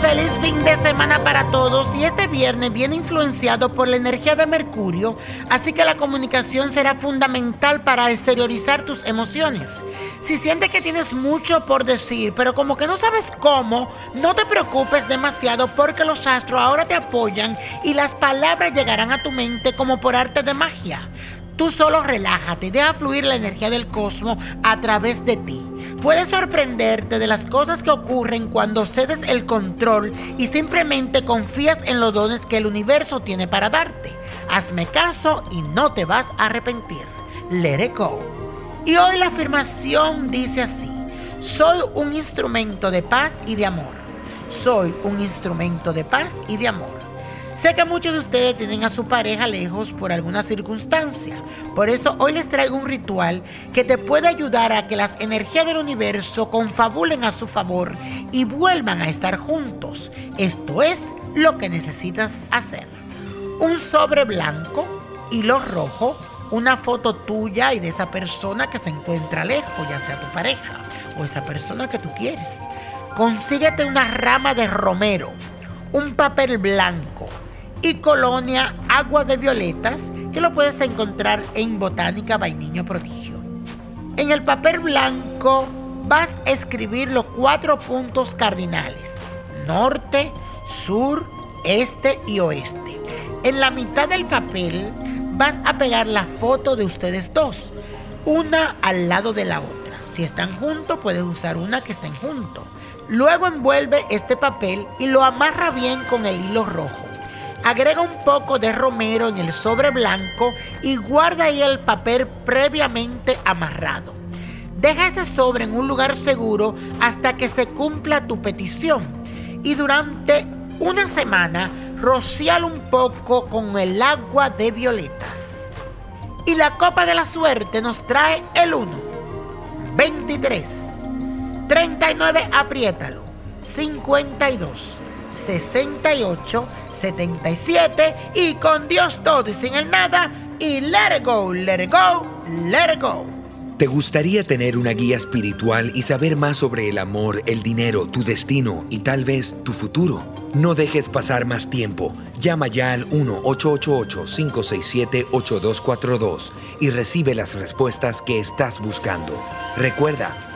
feliz fin de semana para todos y este viernes viene influenciado por la energía de Mercurio, así que la comunicación será fundamental para exteriorizar tus emociones. Si sientes que tienes mucho por decir, pero como que no sabes cómo, no te preocupes demasiado porque los astros ahora te apoyan y las palabras llegarán a tu mente como por arte de magia. Tú solo relájate, deja fluir la energía del cosmos a través de ti. Puedes sorprenderte de las cosas que ocurren cuando cedes el control y simplemente confías en los dones que el universo tiene para darte. Hazme caso y no te vas a arrepentir. Let it go. Y hoy la afirmación dice así. Soy un instrumento de paz y de amor. Soy un instrumento de paz y de amor. Sé que muchos de ustedes tienen a su pareja lejos por alguna circunstancia. Por eso hoy les traigo un ritual que te puede ayudar a que las energías del universo confabulen a su favor y vuelvan a estar juntos. Esto es lo que necesitas hacer. Un sobre blanco, hilo rojo, una foto tuya y de esa persona que se encuentra lejos, ya sea tu pareja o esa persona que tú quieres. Consíguete una rama de romero, un papel blanco, y Colonia Agua de Violetas, que lo puedes encontrar en Botánica Vainiño Prodigio. En el papel blanco vas a escribir los cuatro puntos cardinales, norte, sur, este y oeste. En la mitad del papel vas a pegar la foto de ustedes dos, una al lado de la otra. Si están juntos, puedes usar una que estén juntos. Luego envuelve este papel y lo amarra bien con el hilo rojo. Agrega un poco de romero en el sobre blanco y guarda ahí el papel previamente amarrado. Deja ese sobre en un lugar seguro hasta que se cumpla tu petición y durante una semana rocialo un poco con el agua de violetas. Y la copa de la suerte nos trae el 1, 23, 39, apriétalo, 52, 68, 77 y con Dios todo y sin el nada y let it go, let it go, let it go. ¿Te gustaría tener una guía espiritual y saber más sobre el amor, el dinero, tu destino y tal vez tu futuro? No dejes pasar más tiempo. Llama ya al 1-888-567-8242 y recibe las respuestas que estás buscando. Recuerda,